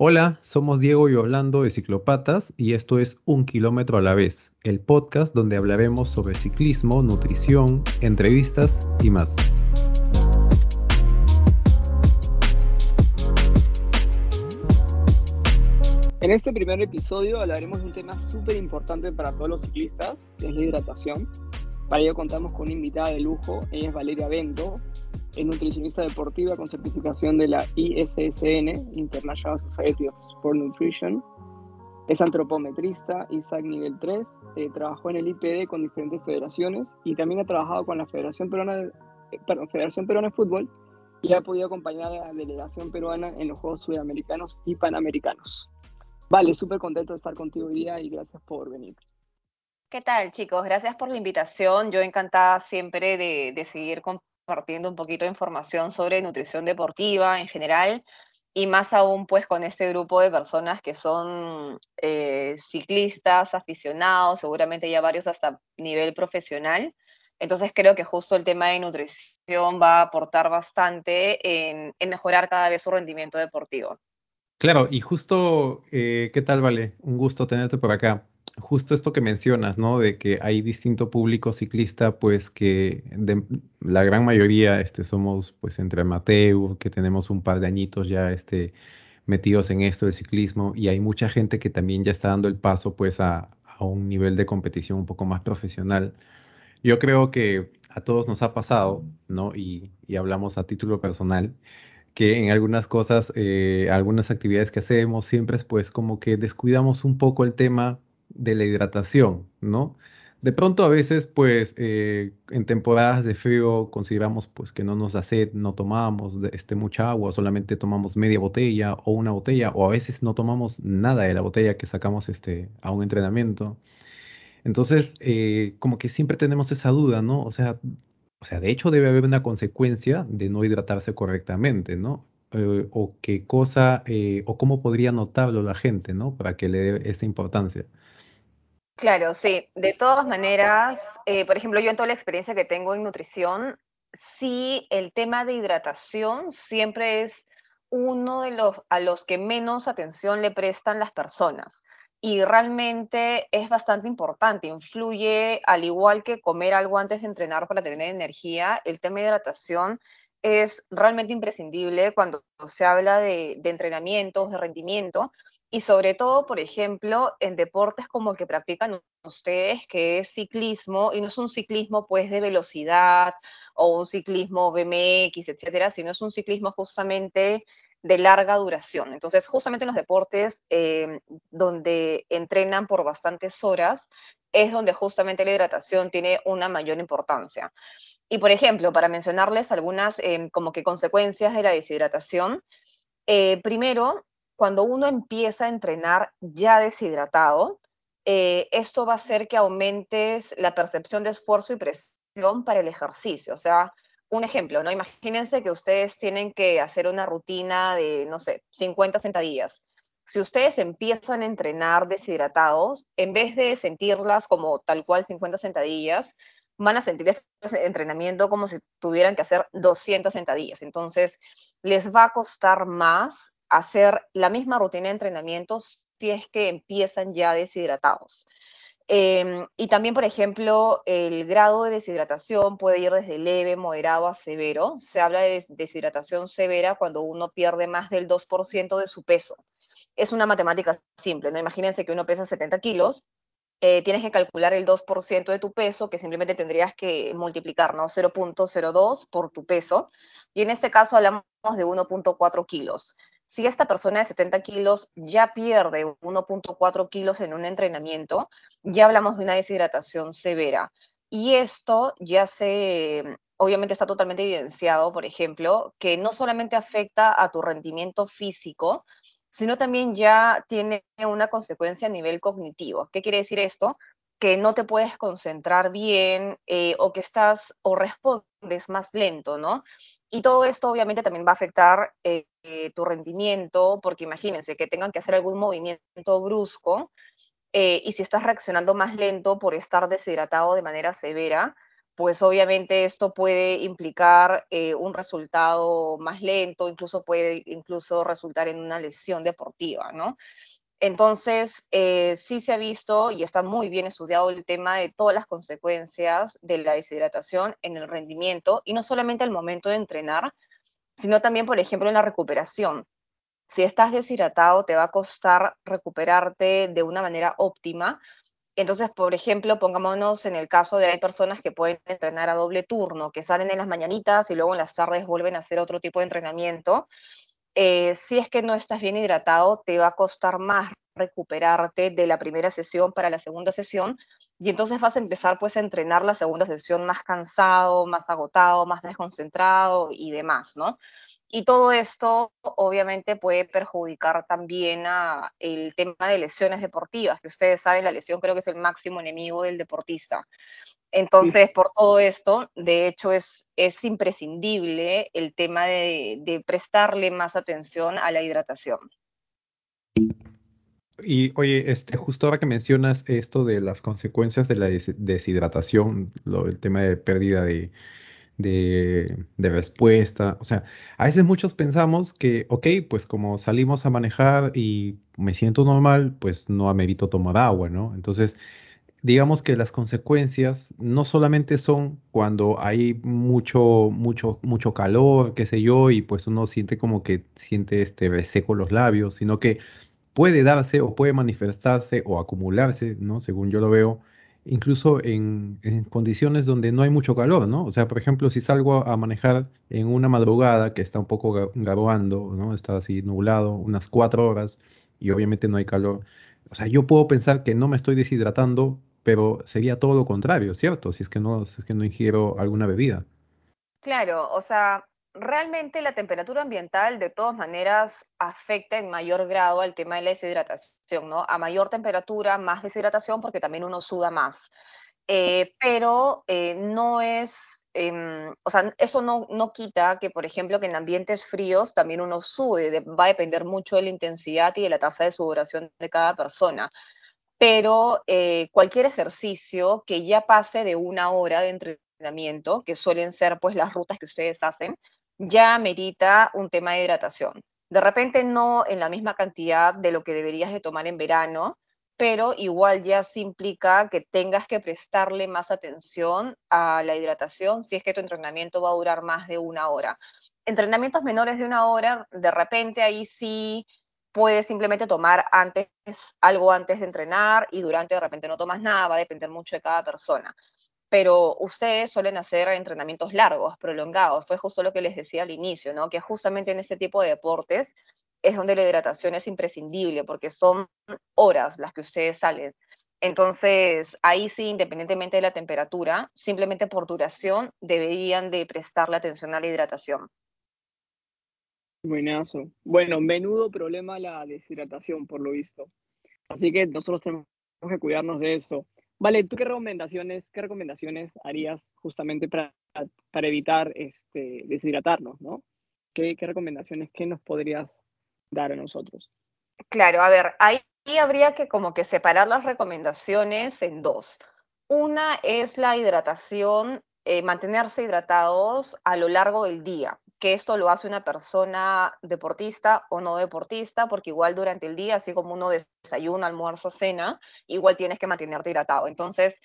Hola, somos Diego y Orlando de Ciclopatas y esto es Un Kilómetro a la vez, el podcast donde hablaremos sobre ciclismo, nutrición, entrevistas y más. En este primer episodio hablaremos de un tema súper importante para todos los ciclistas, que es la hidratación. Para ello contamos con una invitada de lujo, ella es Valeria Bento, es nutricionista deportiva con certificación de la ISSN, International Society of Sport Nutrition. Es antropometrista, ISAC nivel 3, eh, trabajó en el IPD con diferentes federaciones y también ha trabajado con la Federación Peruana de, eh, perdón, Federación Peruana de Fútbol y ha podido acompañar a la delegación peruana en los Juegos Sudamericanos y Panamericanos. Vale, súper contento de estar contigo hoy día y gracias por venir. ¿Qué tal, chicos? Gracias por la invitación. Yo encantada siempre de, seguir compartiendo un poquito de información sobre nutrición deportiva en general y más aún pues con este grupo de personas que son eh, ciclistas, aficionados, seguramente ya varios hasta nivel profesional. Entonces creo que justo el tema de nutrición va a aportar bastante en, en mejorar cada vez su rendimiento deportivo. Claro, y justo, eh, ¿qué tal, Vale? Un gusto tenerte por acá justo esto que mencionas, ¿no? De que hay distinto público ciclista, pues que la gran mayoría este, somos pues entre amateur, que tenemos un par de añitos ya este, metidos en esto del ciclismo y hay mucha gente que también ya está dando el paso pues a, a un nivel de competición un poco más profesional. Yo creo que a todos nos ha pasado, ¿no? Y, y hablamos a título personal, que en algunas cosas, eh, algunas actividades que hacemos, siempre es pues como que descuidamos un poco el tema de la hidratación, ¿no? De pronto a veces, pues, eh, en temporadas de frío consideramos, pues, que no nos da sed, no tomamos este, mucha agua, solamente tomamos media botella o una botella, o a veces no tomamos nada de la botella que sacamos este, a un entrenamiento. Entonces, eh, como que siempre tenemos esa duda, ¿no? O sea, o sea, de hecho debe haber una consecuencia de no hidratarse correctamente, ¿no? Eh, o qué cosa, o cómo podría notarlo la gente, ¿no? Para que le dé esta importancia. Claro, sí. De todas maneras, eh, por ejemplo, yo en toda la experiencia que tengo en nutrición, sí, el tema de hidratación siempre es uno de los a los que menos atención le prestan las personas. Y realmente es bastante importante, influye, al igual que comer algo antes de entrenar para tener energía, el tema de hidratación es realmente imprescindible cuando se habla de, de entrenamientos, de rendimiento, y sobre todo, por ejemplo, en deportes como el que practican ustedes, que es ciclismo, y no es un ciclismo pues de velocidad o un ciclismo BMX, etcétera, sino es un ciclismo justamente de larga duración. Entonces, justamente en los deportes eh, donde entrenan por bastantes horas, es donde justamente la hidratación tiene una mayor importancia. Y por ejemplo, para mencionarles algunas eh, como que consecuencias de la deshidratación, eh, primero, cuando uno empieza a entrenar ya deshidratado, eh, esto va a hacer que aumentes la percepción de esfuerzo y presión para el ejercicio. O sea, un ejemplo, ¿no? Imagínense que ustedes tienen que hacer una rutina de, no sé, 50 sentadillas. Si ustedes empiezan a entrenar deshidratados, en vez de sentirlas como tal cual 50 sentadillas, van a sentir ese entrenamiento como si tuvieran que hacer 200 sentadillas. Entonces, les va a costar más hacer la misma rutina de entrenamiento si es que empiezan ya deshidratados. Em, y también, por ejemplo, el grado de deshidratación puede ir desde leve, moderado a severo. Se habla de deshidratación severa cuando uno pierde más del 2% de su peso. Es una matemática simple, ¿no? Imagínense que uno pesa 70 kilos, eh, tienes que calcular el 2% de tu peso, que simplemente tendrías que multiplicar, ¿no? 0.02 por tu peso. Y en este caso hablamos de 1.4 kilos si esta persona de 70 kilos ya pierde 1.4 kilos en un entrenamiento, ya hablamos de una deshidratación severa. Y esto ya se, obviamente está totalmente evidenciado, por ejemplo, que no solamente afecta a tu rendimiento físico, sino también ya tiene una consecuencia a nivel cognitivo. ¿Qué quiere decir esto? Que no te puedes concentrar bien eh, o que estás o respondes más lento, ¿no? Y todo esto obviamente también va a afectar eh, eh, tu rendimiento, porque imagínense que tengan que hacer algún movimiento brusco eh, y si estás reaccionando más lento por estar deshidratado de manera severa, pues obviamente esto puede implicar un resultado más lento, incluso puede incluso resultar en una lesión deportiva, ¿no? Entonces, eh, sí se ha visto y está muy bien estudiado el tema de todas las consecuencias de la deshidratación en el rendimiento y no solamente al momento de entrenar, sino también, por ejemplo, en la recuperación. Si estás deshidratado, te va a costar recuperarte de una manera óptima. Entonces, por ejemplo, pongámonos en el caso de hay personas que pueden entrenar a doble turno, que salen en las mañanitas y luego en las tardes vuelven a hacer otro tipo de entrenamiento. Eh, si es que no estás bien hidratado, te va a costar más recuperarte de la primera sesión para la segunda sesión y entonces vas a empezar pues a entrenar la segunda sesión más cansado, más agotado, más desconcentrado y demás, ¿no? Y todo esto obviamente puede perjudicar también a el tema de lesiones deportivas, que ustedes saben, la lesión creo que es el máximo enemigo del deportista. Entonces, por todo esto, de hecho, es, es imprescindible el tema de, de prestarle más atención a la hidratación. Y oye, este, justo ahora que mencionas esto de las consecuencias de la deshidratación, el tema de pérdida de, de, respuesta, o sea, a veces muchos pensamos que, ok, pues como salimos a manejar y me siento normal, pues no amerito tomar agua, ¿no? Entonces, digamos que las consecuencias no solamente son cuando hay mucho, mucho, mucho calor, qué sé yo, y pues uno siente como que siente este reseco los labios, sino que puede darse o puede manifestarse o acumularse, ¿no? Según yo lo veo, incluso en, condiciones donde no hay mucho calor, ¿no? O sea, por ejemplo, si salgo a manejar en una madrugada que está un poco garoando, ¿no? Está así nublado, unas cuatro horas, y obviamente no hay calor. O sea, yo puedo pensar que no me estoy deshidratando, pero sería todo lo contrario, ¿cierto? Si es que no, si es que no ingiero alguna bebida. Claro, o sea, realmente la temperatura ambiental de todas maneras afecta en mayor grado al tema de la deshidratación, ¿no? A mayor temperatura, más deshidratación porque también uno suda más. Eh, pero eh, no es, em, o sea, eso no, no, quita que, por ejemplo, que en ambientes fríos también uno sude, va a depender mucho de la intensidad y de la tasa de sudoración de cada persona. Pero eh, cualquier ejercicio que ya pase de una hora de entrenamiento, que suelen ser pues las rutas que ustedes hacen, ya merita un tema de hidratación. De repente no en la misma cantidad de lo que deberías de tomar en verano, pero igual ya se implica que tengas que prestarle más atención a la hidratación si es que tu entrenamiento va a durar más de una hora. Entrenamientos menores de una hora, de repente ahí sí puedes simplemente tomar antes algo antes de entrenar y durante de repente no tomas nada, va a depender mucho de cada persona pero ustedes suelen hacer entrenamientos largos, prolongados. Fue justo lo que les decía al inicio, ¿no? Que justamente en este tipo de deportes es donde la hidratación es imprescindible, porque son horas las que ustedes salen. Entonces, ahí sí, independientemente de la temperatura, simplemente por duración, deberían de prestarle atención a la hidratación. Buenazo. Bueno, menudo problema la deshidratación, por lo visto. Así que nosotros tenemos que cuidarnos de eso. Vale, ¿tú qué recomendaciones, qué recomendaciones harías justamente para, para evitar este, deshidratarnos, ¿no? ¿Qué, ¿Qué recomendaciones, qué nos podrías dar a nosotros? Claro, a ver, ahí habría que como que separar las recomendaciones en dos. Una es la hidratación, eh, mantenerse hidratados a lo largo del día que esto lo hace una persona deportista o no deportista, porque igual durante el día, así como uno desayuna, almuerza, cena, igual tienes que mantenerte hidratado. Entonces,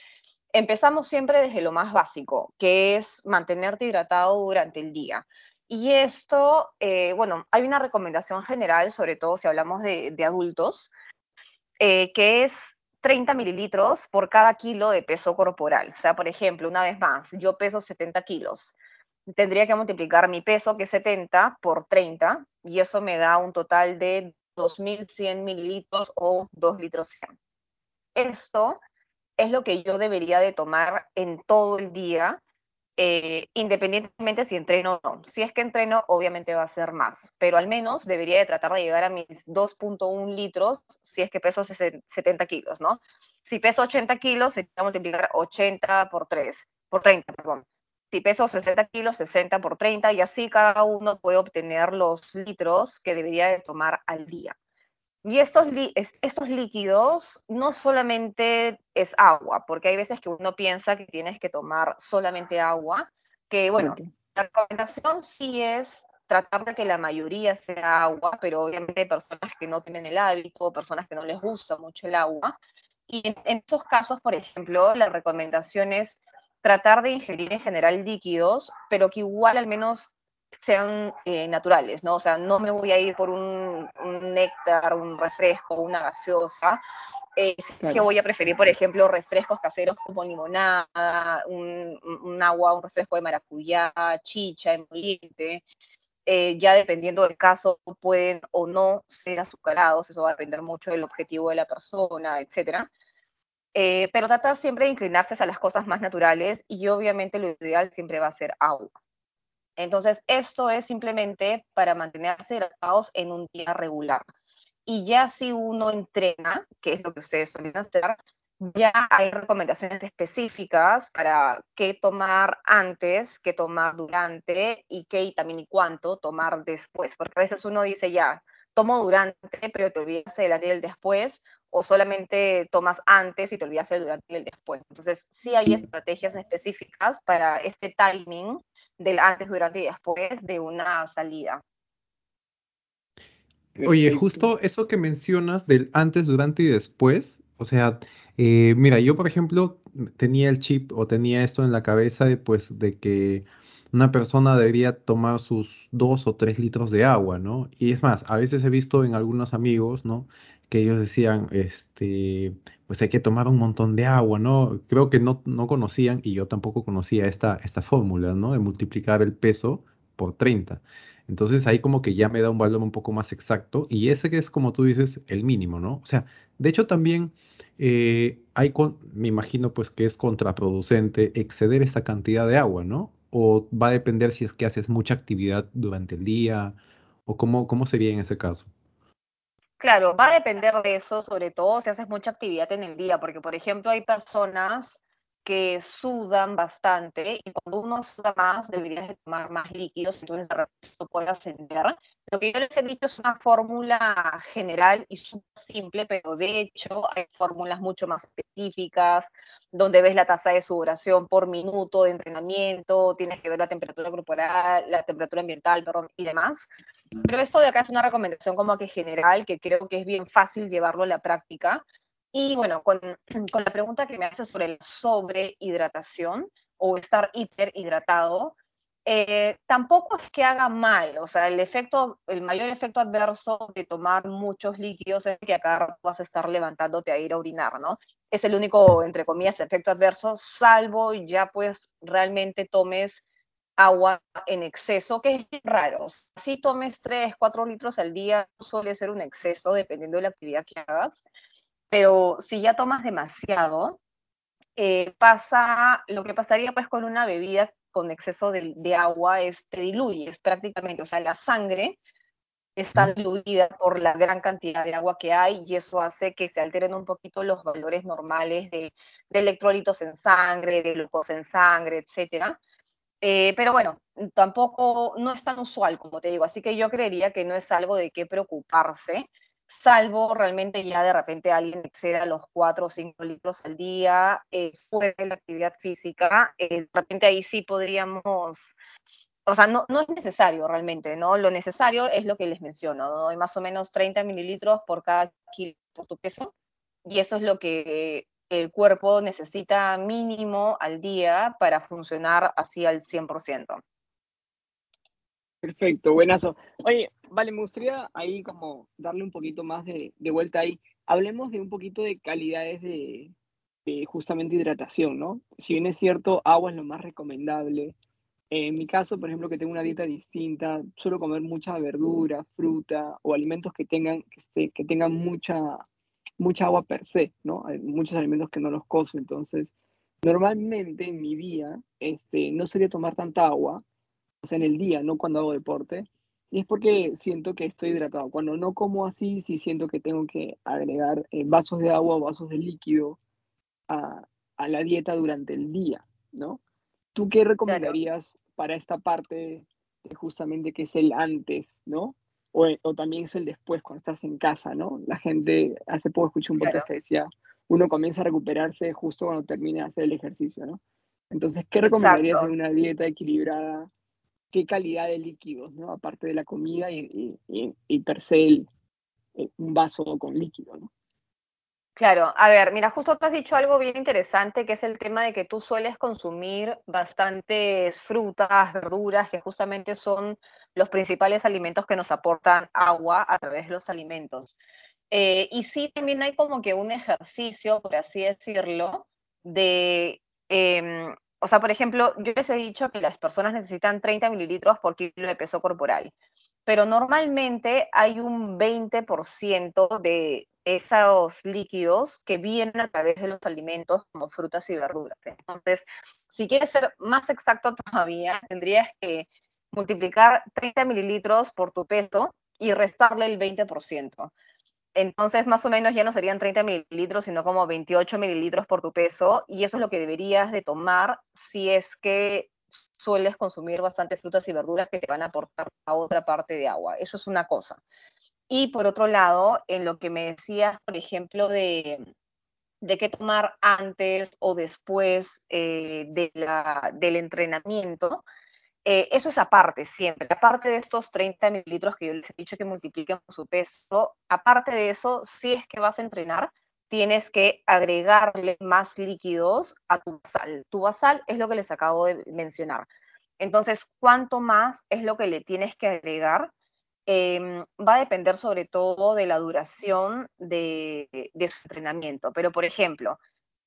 empezamos siempre desde lo más básico, que es mantenerte hidratado durante el día. Y esto, eh, bueno, hay una recomendación general, sobre todo si hablamos de, adultos, eh, que es 30 mililitros por cada kilo de peso corporal. O sea, por ejemplo, una vez más, yo peso 70 kilos tendría que multiplicar mi peso, que es 70, por 30, y eso me da un total de 2.100 mililitros o 2 litros 100. Esto es lo que yo debería de tomar en todo el día, eh, independientemente si entreno o no. Si es que entreno, obviamente va a ser más, pero al menos debería de tratar de llegar a mis 2.1 litros si es que peso 70 kilos, ¿no? Si peso 80 kilos, se a multiplicar 80 por 3, por 30, perdón si peso 60 kilos, 60 por 30 y así cada uno puede obtener los litros que debería de tomar al día. Y estos, estos líquidos no solamente es agua, porque hay veces que uno piensa que tienes que tomar solamente agua, que bueno, la recomendación sí es tratar de que la mayoría sea agua, pero obviamente hay personas que no tienen el hábito, personas que no les gusta mucho el agua. Y en, en esos casos, por ejemplo, la recomendación es tratar de ingerir en general líquidos, pero que igual al menos sean eh, naturales, ¿no? O sea, no me voy a ir por un, néctar, un refresco, una gaseosa, eh, que voy a preferir, por ejemplo, refrescos caseros como limonada, un, agua, un refresco de maracuyá, chicha, emoliente. Eh, ya dependiendo del caso, pueden o no ser azucarados, eso va a depender mucho del objetivo de la persona, etcétera. Pero tratar siempre de inclinarse a las cosas más naturales y obviamente lo ideal siempre va a ser agua. Entonces, esto es simplemente para mantenerse hidratados en un día regular. Y ya si uno entrena, que es lo que ustedes suelen hacer, ya hay recomendaciones específicas para qué tomar antes, qué tomar durante y qué y también y cuánto tomar después. Porque a veces uno dice ya, tomo durante, pero te olvidas del antes y el después, o solamente tomas antes y te olvidas del durante y el después. Entonces, sí hay estrategias específicas para este timing del antes, durante y después de una salida. Oye, justo eso que mencionas del antes, durante y después, o sea, eh, mira, yo por ejemplo tenía el chip o tenía esto en la cabeza de, pues, de que una persona debería tomar sus dos o tres litros de agua, ¿no? Y es más, a veces he visto en algunos amigos, ¿no? Que ellos decían, este, pues hay que tomar un montón de agua, ¿no? Creo que no, no conocían, y yo tampoco conocía esta, esta fórmula, ¿no? De multiplicar el peso por 30. Entonces ahí como que ya me da un valor un poco más exacto, y ese que es como tú dices, el mínimo, ¿no? O sea, de hecho también eh, hay, me imagino pues que es contraproducente exceder esta cantidad de agua, ¿no? O va a depender si es que haces mucha actividad durante el día, o cómo, cómo sería en ese caso. Claro, va a depender de eso, sobre todo si haces mucha actividad en el día, porque por ejemplo hay personas que sudan bastante y cuando uno suda más deberías tomar más líquidos, entonces de repente puede ascender. Lo que yo les he dicho es una fórmula general y súper simple, pero de hecho hay fórmulas mucho más específicas, donde ves la tasa de sudoración por minuto de entrenamiento, tienes que ver la temperatura corporal, la temperatura ambiental, perdón, y demás. Pero esto de acá es una recomendación como que general, que creo que es bien fácil llevarlo a la práctica. Y bueno, con, con la pregunta que me hace sobre la sobrehidratación o estar hiperhidratado, eh, tampoco es que haga mal, o sea, el efecto, el mayor efecto adverso de tomar muchos líquidos es que acá vas a estar levantándote a ir a orinar, ¿no? Es el único, entre comillas, efecto adverso, salvo ya pues realmente tomes agua en exceso, que es raro. Si tomes 3, 4 litros al día, suele ser un exceso, dependiendo de la actividad que hagas, pero si ya tomas demasiado, eh, pasa lo que pasaría pues con una bebida con exceso de, agua es te diluyes prácticamente, o sea, la sangre está diluida por la gran cantidad de agua que hay y eso hace que se alteren un poquito los valores normales de, electrolitos en sangre, de glucosa en sangre, etcétera. Eh, pero bueno, tampoco no es tan usual, como te digo, así que yo creería que no es algo de qué preocuparse salvo realmente ya de repente alguien exceda los 4 o 5 litros al día eh, fuera de la actividad física, eh, de repente ahí sí podríamos, o sea, no, no es necesario realmente, ¿no? Lo necesario es lo que les menciono, más o menos 30 mililitros por cada kilo por tu peso, y eso es lo que el cuerpo necesita mínimo al día para funcionar así al 100%. Perfecto, buenazo. Oye, vale, me gustaría ahí como darle un poquito más de, vuelta ahí. Hablemos de un poquito de calidades de, justamente hidratación, ¿no? Si bien es cierto, agua es lo más recomendable. En mi caso, por ejemplo, que tengo una dieta distinta, suelo comer mucha verdura, fruta o alimentos que tengan, que, esté, que tengan mucha, mucha agua per se, ¿no? Hay muchos alimentos que no los coso, entonces normalmente en mi día este, no sería tomar tanta agua, en el día, no cuando hago deporte. Y es porque siento que estoy hidratado. Cuando no como así, sí siento que tengo que agregar eh, vasos de agua o vasos de líquido a, la dieta durante el día, ¿no? ¿Tú qué recomendarías para esta parte justamente que es el antes, ¿no? o, también es el después, cuando estás en casa, ¿no? La gente, hace poco escuché un podcast que decía, uno comienza a recuperarse justo cuando termina de hacer el ejercicio, ¿no? Entonces, ¿qué recomendarías en una dieta equilibrada? ¿Qué calidad de líquidos, ¿no? Aparte de la comida y, y, per se un vaso con líquido, ¿no? Claro, a ver, mira, justo tú has dicho algo bien interesante, que es el tema de que tú sueles consumir bastantes frutas, verduras, que justamente son los principales alimentos que nos aportan agua a través de los alimentos. Eh, y sí, también hay como que un ejercicio, por así decirlo, de, em, o sea, por ejemplo, yo les he dicho que las personas necesitan 30 mililitros por kilo de peso corporal, pero normalmente hay un 20% de esos líquidos que vienen a través de los alimentos como frutas y verduras. Entonces, si quieres ser más exacto todavía, tendrías que multiplicar 30 mililitros por tu peso y restarle el 20%. Entonces, más o menos ya no serían 30 mililitros, sino como 28 mililitros por tu peso, y eso es lo que deberías de tomar si es que sueles consumir bastante frutas y verduras que te van a aportar a otra parte de agua. Eso es una cosa. Y por otro lado, en lo que me decías, por ejemplo, de, de qué tomar antes o después eh, de la, del entrenamiento, eh, eso es aparte siempre. Aparte de estos 30 mililitros que yo les he dicho que multipliquen por su peso, aparte de eso, si es que vas a entrenar, tienes que agregarle más líquidos a tu basal. Tu basal es lo que les acabo de mencionar. Entonces, ¿cuánto más es lo que le tienes que agregar? Em, va a depender sobre todo de la duración de, su entrenamiento. Pero, por ejemplo,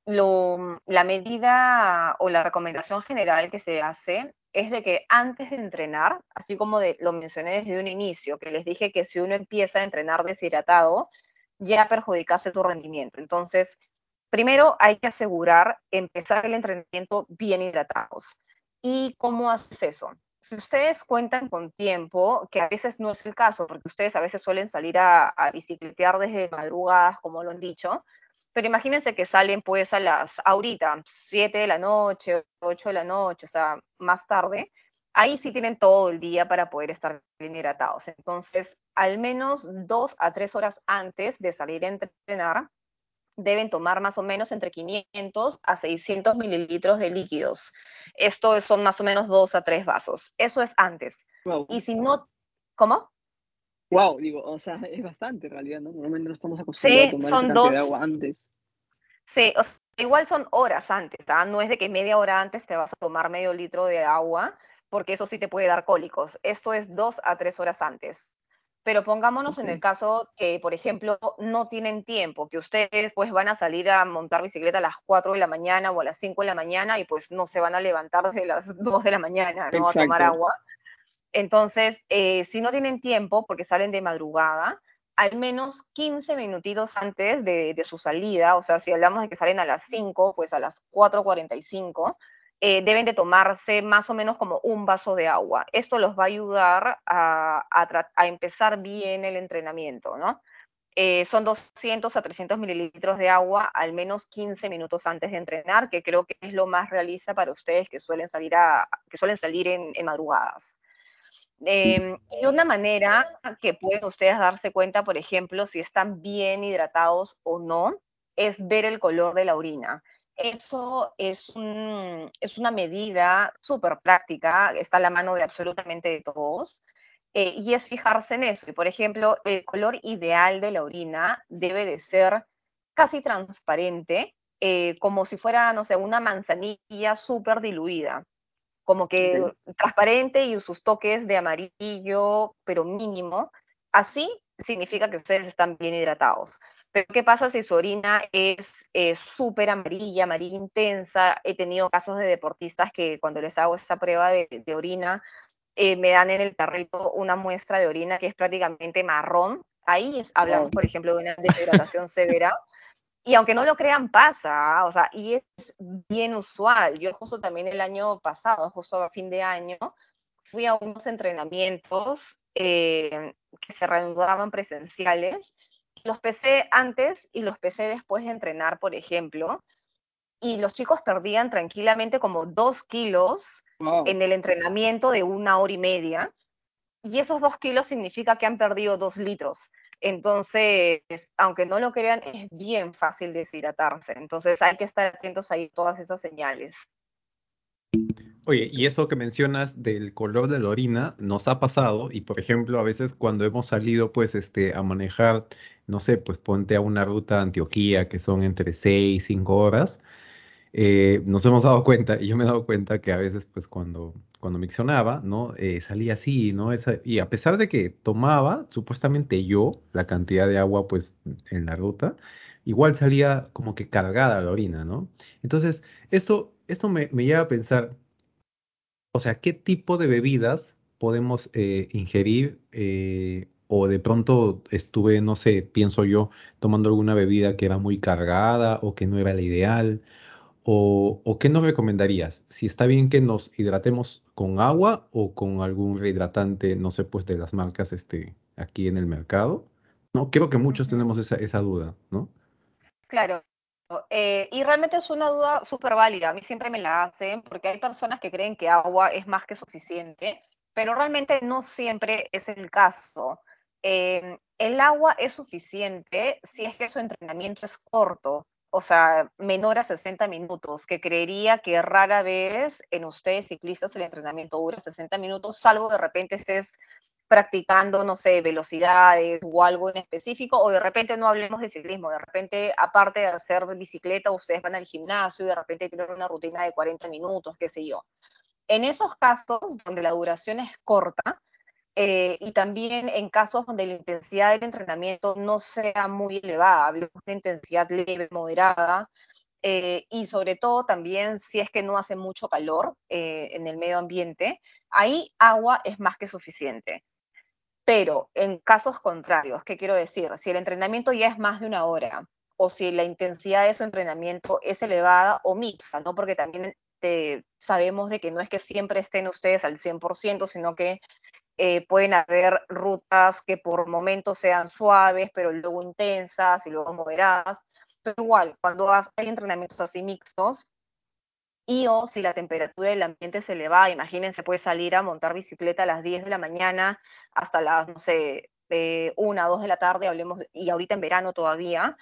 la medida o la recomendación general que se hace es de que antes de entrenar, así como lo mencioné desde un inicio, que les dije que si uno empieza a entrenar deshidratado, ya perjudicase tu rendimiento. Entonces, primero hay que asegurar empezar el entrenamiento bien hidratados. ¿Y cómo haces eso? si ustedes cuentan con tiempo, que a veces no es el caso, porque ustedes a veces suelen salir a, bicicletear desde madrugadas, como lo han dicho, pero imagínense que salen pues a las, ahorita, 7 de la noche, 8 de la noche, o sea, más tarde, ahí sí tienen todo el día para poder estar bien hidratados. Entonces, al menos dos a tres horas antes de salir a entrenar, deben tomar más o menos entre 500 a 600 mililitros de líquidos. Esto son más o menos dos a tres vasos. Eso es antes. Y si no, ¿cómo? Wow, digo, o sea, es bastante en realidad, ¿no? Normalmente no estamos acostumbrados a tomar son dos, de agua antes. Sí, igual son horas antes, ¿ah? No es de que media hora antes te vas a tomar medio litro de agua, porque eso sí te puede dar cólicos. Esto es dos a tres horas antes. Pero pongámonos en el caso que, por ejemplo, no tienen tiempo, que ustedes pues van a salir a montar bicicleta a las 4 de la mañana o a las 5 de la mañana y pues no se van a levantar desde las 2 de la mañana, ¿no? A tomar agua. Entonces, eh, si no tienen tiempo porque salen de madrugada, al menos 15 minutitos antes de, su salida, o sea, si hablamos de que salen a las 5, pues a las 4.45, eh, deben de tomarse más o menos como un vaso de agua. Esto los va a ayudar a, empezar bien el entrenamiento, ¿no? Eh, son 200 a 300 mililitros de agua al menos 15 minutos antes de entrenar, que creo que es lo más realista para ustedes que suelen salir, a, que suelen salir en, madrugadas. Em, y una manera que pueden ustedes darse cuenta, por ejemplo, si están bien hidratados o no, es ver el color de la orina. Eso es, una medida súper práctica, está a la mano de absolutamente todos, eh, y es fijarse en eso. Y, por ejemplo, el color ideal de la orina debe de ser casi transparente, eh, como si fuera, no sé, una manzanilla súper diluida, como que transparente y sus toques de amarillo, pero mínimo. Así significa que ustedes están bien hidratados. Pero ¿qué pasa si su orina es súper amarilla, amarilla intensa? He tenido casos de deportistas que cuando les hago esa prueba de, orina, eh, me dan en el carrito una muestra de orina que es prácticamente marrón. Ahí hablamos, por ejemplo, de una deshidratación severa. Y aunque no lo crean, pasa, o sea, y es bien usual. Yo justo también el año pasado, justo a fin de año, fui a unos entrenamientos eh, que se reanudaban presenciales los pesé antes y los pesé después de entrenar, por ejemplo, y los chicos perdían tranquilamente como dos kilos en el entrenamiento de una hora y media. y esos dos kilos significa que han perdido dos litros. Entonces, aunque no lo crean, es bien fácil deshidratarse. Entonces, hay que estar atentos ahí todas esas señales. Oye, y eso que mencionas del color de la orina nos ha pasado y por ejemplo a veces cuando hemos salido pues este a manejar, no sé, pues ponte a una ruta a Antioquía que son entre 6 y 5 horas, eh, nos hemos dado cuenta y yo me he dado cuenta que a veces pues cuando, cuando miccionaba, ¿no? Eh, salía así, ¿no? Esa, y a pesar de que tomaba supuestamente yo la cantidad de agua pues en la ruta, igual salía como que cargada la orina, ¿no? Entonces, esto, esto me, lleva a pensar o sea, ¿qué tipo de bebidas podemos eh, ingerir? Eh, o de pronto estuve, no sé, pienso yo, tomando alguna bebida que era muy cargada o que no era la ideal. O, o, qué nos recomendarías? Si está bien que nos hidratemos con agua o con algún rehidratante, no sé, pues de las marcas este, aquí en el mercado. No, creo que muchos tenemos esa, esa duda, ¿no? Claro, eh, y realmente es una duda súper válida, a mí siempre me la hacen, porque hay personas que creen que agua es más que suficiente, pero realmente no siempre es el caso. Eh, el agua es suficiente si es que su entrenamiento es corto, o sea, menor a 60 minutos, que creería que rara vez en ustedes ciclistas el entrenamiento dura 60 minutos, salvo de repente estés practicando, no sé, velocidades o algo en específico, o de repente no hablemos de ciclismo, de repente, aparte de hacer bicicleta, ustedes van al gimnasio y de repente tienen una rutina de 40 minutos, qué sé yo. En esos casos donde la duración es corta, eh, y también en casos donde la intensidad del entrenamiento no sea muy elevada, hablemos de una intensidad leve, moderada, eh, y sobre todo también si es que no hace mucho calor eh, en el medio ambiente, ahí agua es más que suficiente. Pero en casos contrarios, ¿qué quiero decir? Si el entrenamiento ya es más de una hora o si la intensidad de su entrenamiento es elevada o mixta, ¿no? Porque también sabemos de que no es que siempre estén ustedes al 100%, sino que eh, pueden haber rutas que por momentos sean suaves, pero luego intensas y luego moderadas. Pero igual, cuando hay entrenamientos así mixtos, y o si la temperatura del ambiente se eleva, imagínense, puede salir a montar bicicleta a las 10 de la mañana hasta las, no sé, eh, 1, 2 de la tarde, hablemos, y ahorita en verano todavía,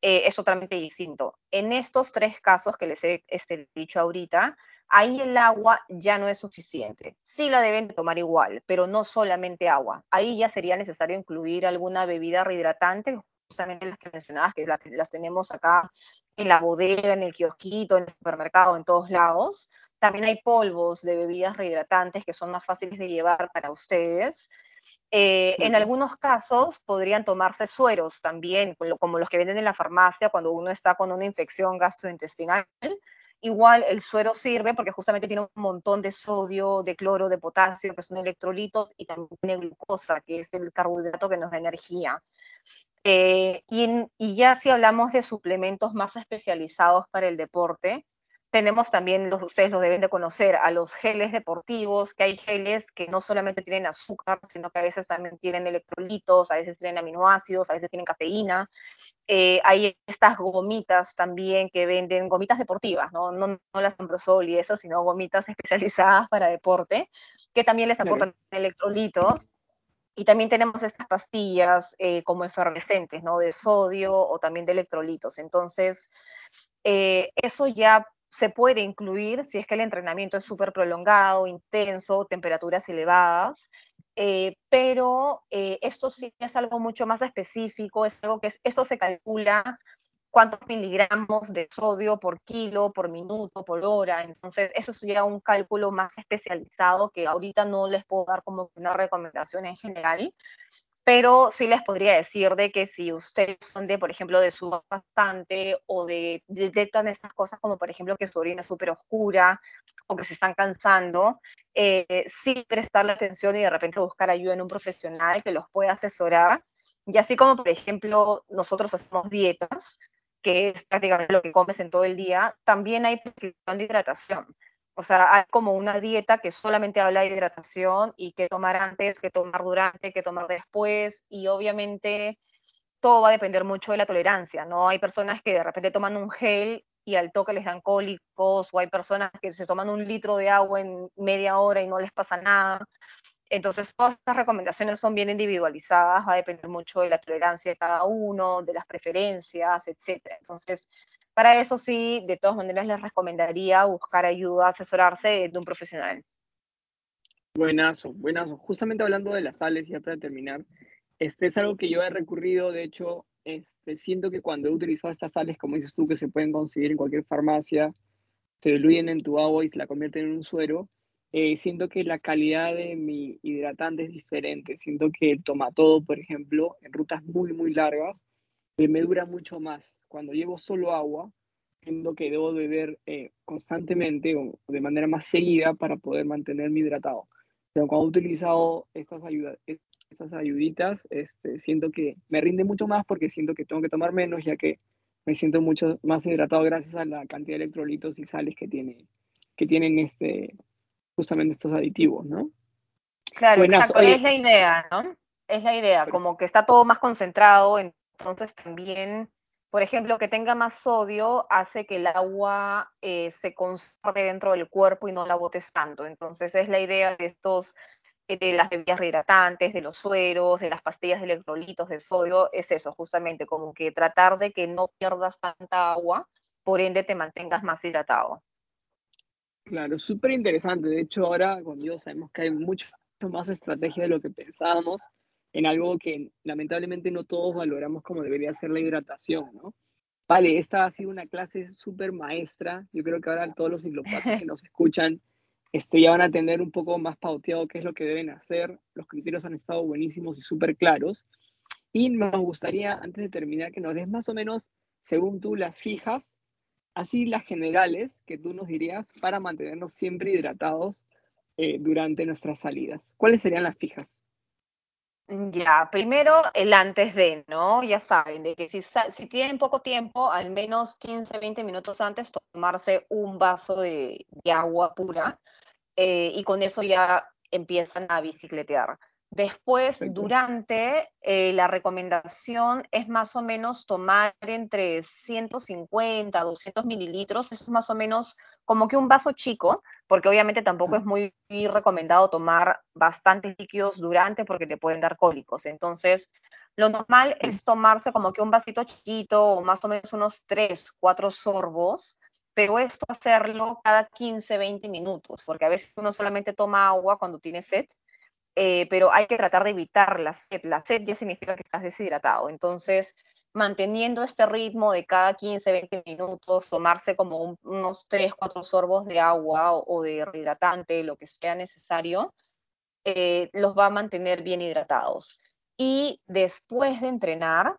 eh, es totalmente distinto. En estos tres casos que les he este, dicho ahorita, ahí el agua ya no es suficiente. Sí la deben tomar igual, pero no solamente agua. Ahí ya sería necesario incluir alguna bebida rehidratante, justamente las que mencionabas, que las, tenemos acá en la bodega, en el kiosquito, en el supermercado, en todos lados. También hay polvos de bebidas rehidratantes que son más fáciles de llevar para ustedes. Eh, en algunos casos podrían tomarse sueros también, como los que venden en la farmacia cuando uno está con una infección gastrointestinal. Igual el suero sirve porque justamente tiene un montón de sodio, de cloro, de potasio, que son electrolitos, y también tiene glucosa, que es el carbohidrato que nos da energía. Eh, y, ya si hablamos de suplementos más especializados para el deporte, tenemos también, los, ustedes lo deben de conocer, a los geles deportivos, que hay geles que no solamente tienen azúcar, sino que a veces también tienen electrolitos, a veces tienen aminoácidos, a veces tienen cafeína. Eh, hay estas gomitas también que venden, gomitas deportivas, no, no, no las Ambrosol y eso, sino gomitas especializadas para deporte, que también les aportan electrolitos y también tenemos estas pastillas eh, como efervescentes, ¿no? De sodio o también de electrolitos. Entonces, eh, eso ya se puede incluir si es que el entrenamiento es súper prolongado, intenso, temperaturas elevadas, eh, pero esto sí es algo mucho más específico, es algo que es, esto se calcula cuántos miligramos de sodio por kilo, por minuto, por hora. Entonces, eso sería un cálculo más especializado que ahorita no les puedo dar como una recomendación en general, pero sí les podría decir de que si ustedes son de, por ejemplo, de sudor bastante o de detectan esas cosas como, por ejemplo, que su orina es súper oscura o que se están cansando, eh, sí prestarle atención y de repente buscar ayuda en un profesional que los pueda asesorar. Y así como, por ejemplo, nosotros hacemos dietas, que es prácticamente lo que comes en todo el día, también hay prescripción de hidratación. O sea, hay como una dieta que solamente habla de hidratación y qué tomar antes, qué tomar durante, qué tomar después. Y obviamente todo va a depender mucho de la tolerancia, ¿no? Hay personas que de repente toman un gel y al toque les dan cólicos, o hay personas que se toman un litro de agua en media hora y no les pasa nada. Entonces, todas estas recomendaciones son bien individualizadas, va a depender mucho de la tolerancia de cada uno, de las preferencias, etc. Entonces, para eso sí, de todas maneras les recomendaría buscar ayuda, asesorarse de un profesional. Buenazo, buenazo. Justamente hablando de las sales, ya para terminar, este es algo que yo he recurrido, de hecho, este, siento que cuando he utilizado estas sales, como dices tú, que se pueden conseguir en cualquier farmacia, se diluyen en tu agua y se la convierten en un suero, eh, siento que la calidad de mi hidratante es diferente. Siento que el tomatodo, por ejemplo, en rutas muy, muy largas, eh, me dura mucho más. Cuando llevo solo agua, siento que debo beber eh, constantemente o de manera más seguida para poder mantenerme hidratado. Pero cuando he utilizado estas, ayudas, estas ayuditas, este, siento que me rinde mucho más porque siento que tengo que tomar menos, ya que me siento mucho más hidratado gracias a la cantidad de electrolitos y sales que, tiene, que tienen este, justamente estos aditivos, ¿no? Claro, exacto, es la idea, ¿no? Es la idea, como que está todo más concentrado, entonces también por ejemplo, que tenga más sodio hace que el agua eh, se conserve dentro del cuerpo y no la botes tanto. Entonces es la idea de estos, eh, de las bebidas rehidratantes, de los sueros, de las pastillas de electrolitos, de sodio, es eso, justamente, como que tratar de que no pierdas tanta agua, por ende te mantengas más hidratado. Claro, súper interesante. De hecho, ahora con Dios sabemos que hay mucho más estrategia de lo que pensábamos en algo que lamentablemente no todos valoramos como debería ser la hidratación, ¿no? Vale, esta ha sido una clase súper maestra. Yo creo que ahora todos los ciclopatas que nos escuchan este, ya van a tener un poco más pauteado qué es lo que deben hacer. Los criterios han estado buenísimos y súper claros. Y me gustaría, antes de terminar, que nos des más o menos, según tú, las fijas, así las generales que tú nos dirías para mantenernos siempre hidratados eh, durante nuestras salidas. ¿Cuáles serían las fijas? Ya, primero el antes de, ¿no? Ya saben, de que si, si tienen poco tiempo, al menos 15, 20 minutos antes, tomarse un vaso de, agua pura eh, y con eso ya empiezan a bicicletear. Después, durante, eh, la recomendación es más o menos tomar entre 150 a 200 mililitros, eso es más o menos como que un vaso chico, porque obviamente tampoco es muy, recomendado tomar bastantes líquidos durante porque te pueden dar cólicos. Entonces, lo normal es tomarse como que un vasito chiquito o más o menos unos 3, 4 sorbos, pero esto hacerlo cada 15, 20 minutos, porque a veces uno solamente toma agua cuando tiene sed eh, pero hay que tratar de evitar la sed. La sed ya significa que estás deshidratado. Entonces, manteniendo este ritmo de cada 15, 20 minutos, tomarse como unos 3, 4 sorbos de agua o, de rehidratante, lo que sea necesario, eh, los va a mantener bien hidratados. Y después de entrenar,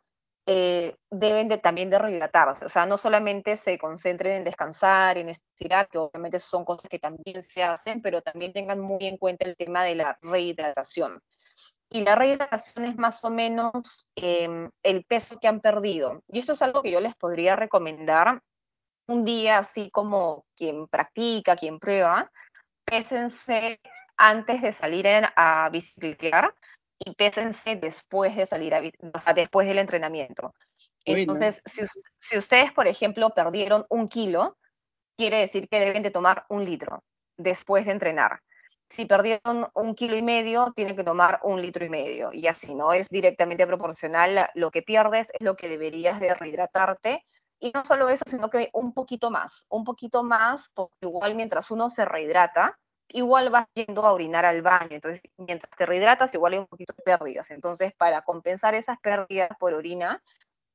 eh, deben de, también de rehidratarse. O sea, no solamente se concentren en descansar, en estirar, que obviamente son cosas que también se hacen, pero también tengan muy en cuenta el tema de la rehidratación. Y la rehidratación es más o menos em, el peso que han perdido. Y eso es algo que yo les podría recomendar un día, así como quien practica, quien prueba, pésense antes de salir a bicicletear y pésense después de salir a, o sea, después del entrenamiento. Entonces, si, ustedes, por ejemplo, perdieron un kilo, quiere decir que deben de tomar un litro después de entrenar. Si perdieron un kilo y medio, tienen que tomar un litro y medio. Y así, ¿no? Es directamente proporcional. Lo que pierdes es lo que deberías de rehidratarte. Y no solo eso, sino que un poquito más. Un poquito más, porque igual mientras uno se rehidrata, igual vas yendo a orinar al baño. Entonces, mientras te rehidratas, igual hay un poquito de pérdidas. Entonces, para compensar esas pérdidas por orina,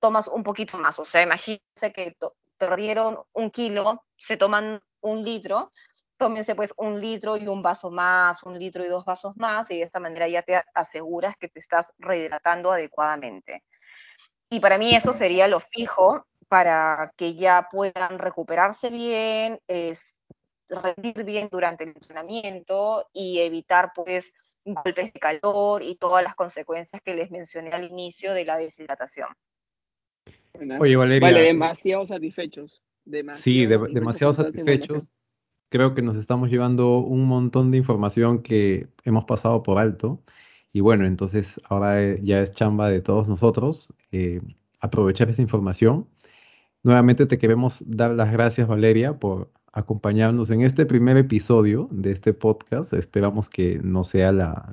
tomas un poquito más. O sea, imagínense que perdieron un kilo, se toman un litro, tómense pues un litro y un vaso más, un litro y dos vasos más, y de esta manera ya te aseguras que te estás rehidratando adecuadamente. Y para mí eso sería lo fijo para que ya puedan recuperarse bien, es, rendir bien durante el entrenamiento y evitar pues golpes de calor y todas las consecuencias que les mencioné al inicio de la deshidratación. Oye, Valeria. Vale, demasiado satisfechos. sí, demasiado satisfechos. Creo que nos estamos llevando un montón de información que hemos pasado por alto. Y bueno, entonces ahora eh, ya es chamba de todos nosotros eh, aprovechar esa información. Nuevamente te queremos dar las gracias, Valeria, por acompañarnos en este primer episodio de este podcast. Esperamos que no sea la,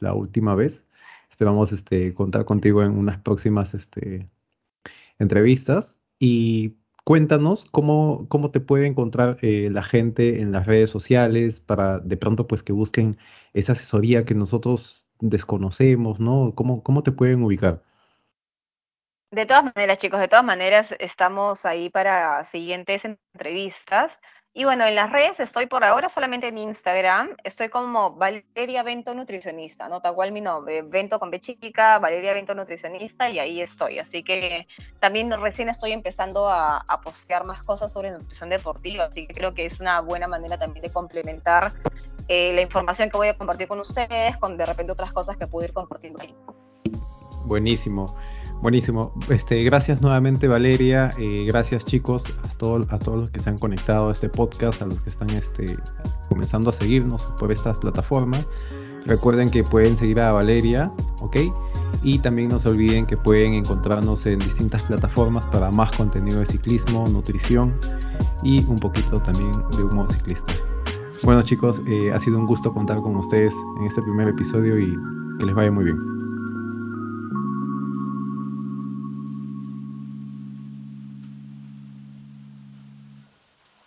la, última vez. Esperamos este, contar contigo en unas próximas este, entrevistas. Y cuéntanos cómo, cómo te puede encontrar eh, la gente en las redes sociales para de pronto pues que busquen esa asesoría que nosotros desconocemos, ¿no? ¿Cómo, cómo te pueden ubicar? De todas maneras, chicos, de todas maneras estamos ahí para siguientes entrevistas. Y bueno, en las redes estoy por ahora solamente en Instagram. Estoy como Valeria Bento Nutricionista, ¿no? Tal cual mi nombre, Bento con B chica, Valeria Bento Nutricionista, y ahí estoy. Así que también recién estoy empezando a, postear más cosas sobre nutrición deportiva, así que creo que es una buena manera también de complementar eh, la información que voy a compartir con ustedes, con de repente otras cosas que puedo ir compartiendo ahí. Buenísimo. Buenísimo. Este, gracias nuevamente Valeria, eh, gracias chicos a, todos a todos los que se han conectado a este podcast, a los que están este, comenzando a seguirnos por estas plataformas. Recuerden que pueden seguir a Valeria, ¿ok? Y también no se olviden que pueden encontrarnos en distintas plataformas para más contenido de ciclismo, nutrición y un poquito también de humor ciclista. Bueno chicos, eh, ha sido un gusto contar con ustedes en este primer episodio y que les vaya muy bien.